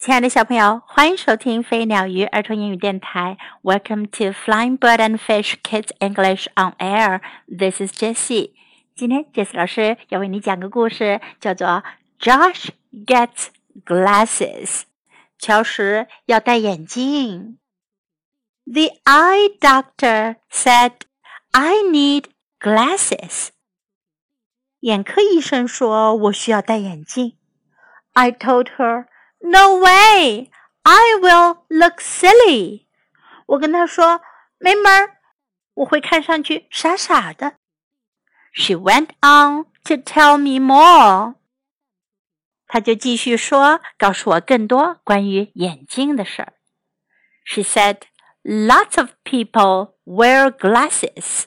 亲爱的小朋友，欢迎收听飞鸟鱼儿童英语电台。Welcome to Flying Bird and Fish Kids English on Air. This is Jessie. 今天 Jessie 老师要为你讲个故事，叫做 Josh Gets Glasses。乔什要戴眼镜。The eye doctor said, "I need glasses." 眼科医生说：“我需要戴眼镜。” I told her. No way! I will look silly. 我跟他说没门儿，我会看上去傻傻的。She went on to tell me more. 她就继续说，告诉我更多关于眼镜的事儿。She said, "Lots of people wear glasses.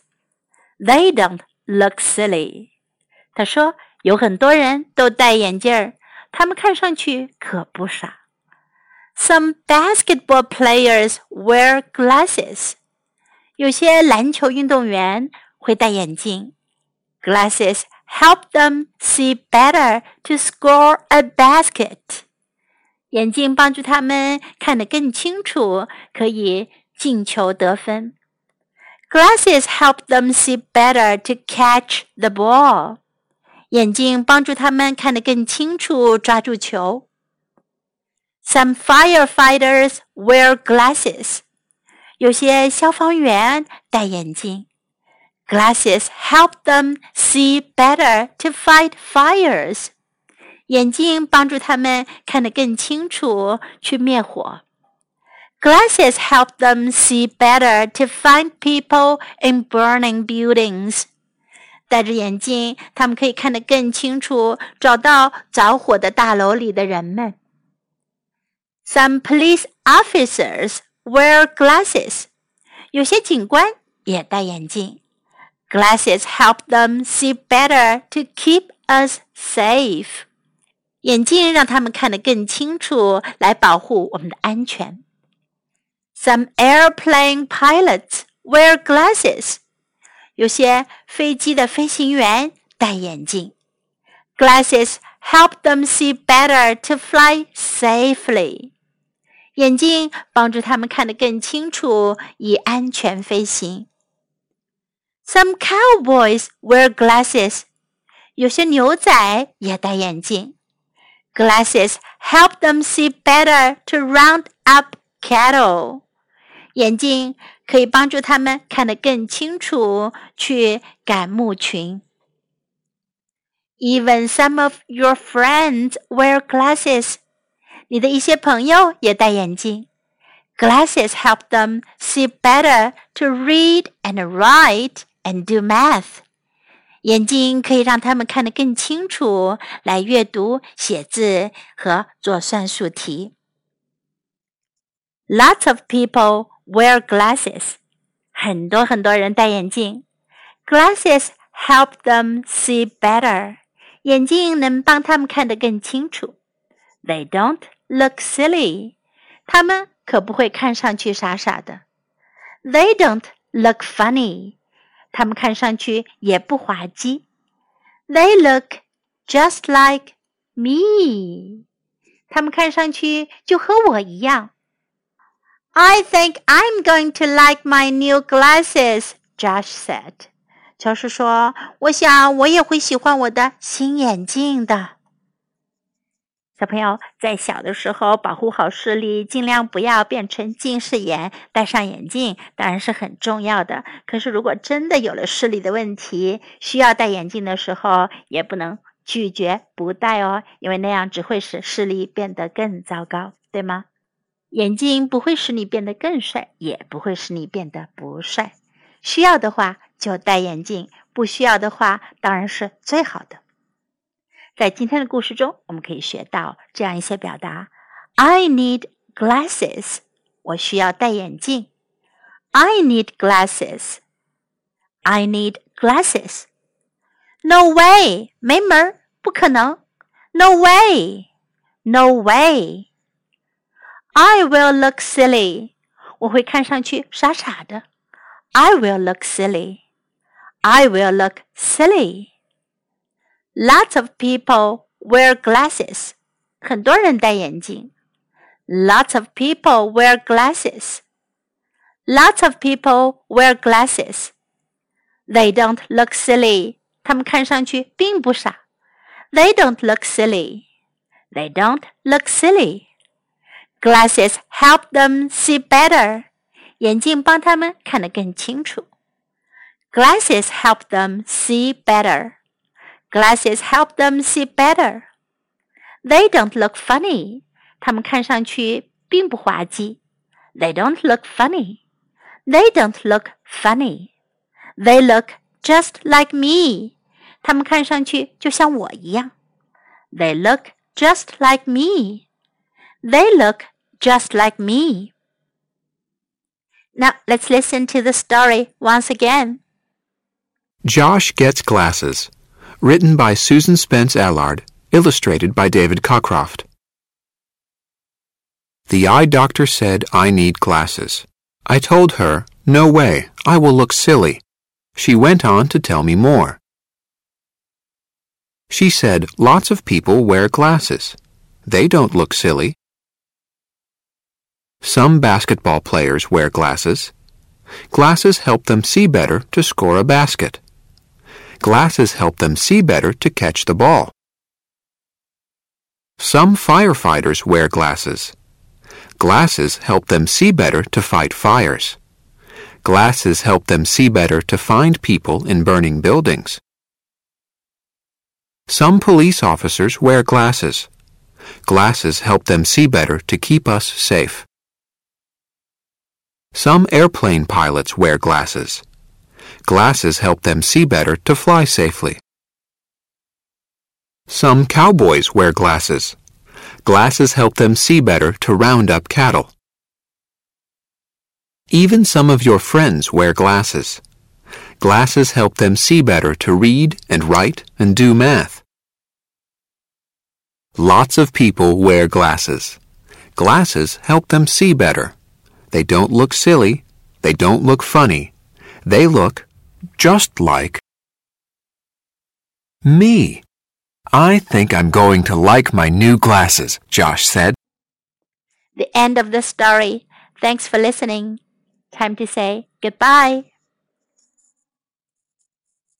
They don't look silly." 她说，有很多人都戴眼镜儿。 他们看上去可不傻。Some basketball players wear glasses。有些篮球运动员会戴眼镜。Glasses help them see better to score a basket。眼镜帮助他们看得更清楚，可以进球得分。Glasses help them see better to catch the ball。 眼镜帮助他们看得更清楚，抓住球。Some firefighters wear glasses。有些消防员戴眼镜。Glasses help them see better to fight fires。眼镜帮助他们看得更清楚，去灭火。Glasses help them see better to find people in burning buildings。 戴着眼镜，他们可以看得更清楚，找到着火的大楼里的人们。Some police officers wear glasses。有些警官也戴眼镜。Glasses help them see better to keep us safe。眼镜让他们看得更清楚，来保护我们的安全。Some airplane pilots wear glasses。有些飞机的飞行员戴眼镜，Glasses help them see better to fly safely。眼镜帮助他们看得更清楚，以安全飞行。Some cowboys wear glasses。有些牛仔也戴眼镜，Glasses help them see better to round up cattle。眼镜 可以帮助他们看得更清楚，去赶牧群。Even some of your friends wear glasses。你的一些朋友也戴眼镜。Glasses help them see better to read and write and do math。眼镜可以让他们看得更清楚，来阅读、写字和做算术题。Lots of people wear glasses. 很多很多人戴眼镜。Glasses help them see better. 眼镜能帮他们看得更清楚。They don't look silly. 他们可不会看上去傻傻的。They don't look funny. 他们看上去也不滑稽。They look just like me. 他们看上去就和我一样。 I think I'm going to like my new glasses, Josh said. 乔什说：“我想我也会喜欢我的新眼镜的。”小朋友在小的时候保护好视力，尽量不要变成近视眼，戴上眼镜当然是很重要的。可是如果真的有了视力的问题，需要戴眼镜的时候，也不能拒绝不戴哦，因为那样只会使视力变得更糟糕，对吗？眼镜不会使你变得更帅，也不会使你变得不帅。需要的话就戴眼镜，不需要的话当然是最好的。在今天的故事中，我们可以学到这样一些表达：I need glasses，我需要戴眼镜。I need glasses，I need glasses。No way，没门儿，不可能。No way，No way。I will look silly. 我会看上去傻傻的。I will look silly. I will look silly. Lots of people wear glasses. 很多人戴眼镜。 Lots of people wear glasses. Lots of people wear glasses. They don't look silly. 他们看上去并不傻。They don't look silly. They don't look silly. Glasses help them see better. 眼镜帮他们看得更清楚。Glasses help them see better. Glasses help them see better. They don't look funny. 他们看上去并不滑稽。They don't look funny. They don't look funny. They look just like me. 他们看上去就像我一样。They look just like me. They look just like me. Now let's listen to the story once again. Josh Gets Glasses. Written by Susan Spence Allard. Illustrated by David Cockcroft. The eye doctor said I need glasses. I told her, no way, I will look silly. She went on to tell me more. She said lots of people wear glasses. They don't look silly. Some basketball players wear glasses. Glasses help them see better to score a basket. Glasses help them see better to catch the ball. Some firefighters wear glasses. Glasses help them see better to fight fires. Glasses help them see better to find people in burning buildings. Some police officers wear glasses. Glasses help them see better to keep us safe. Some airplane pilots wear glasses. Glasses help them see better to fly safely. Some cowboys wear glasses. Glasses help them see better to round up cattle. Even some of your friends wear glasses. Glasses help them see better to read and write and do math. Lots of people wear glasses. Glasses help them see better. They don't look silly. They don't look funny. They look just like me. I think I'm going to like my new glasses, Josh said. The end of the story. Thanks for listening. Time to say goodbye.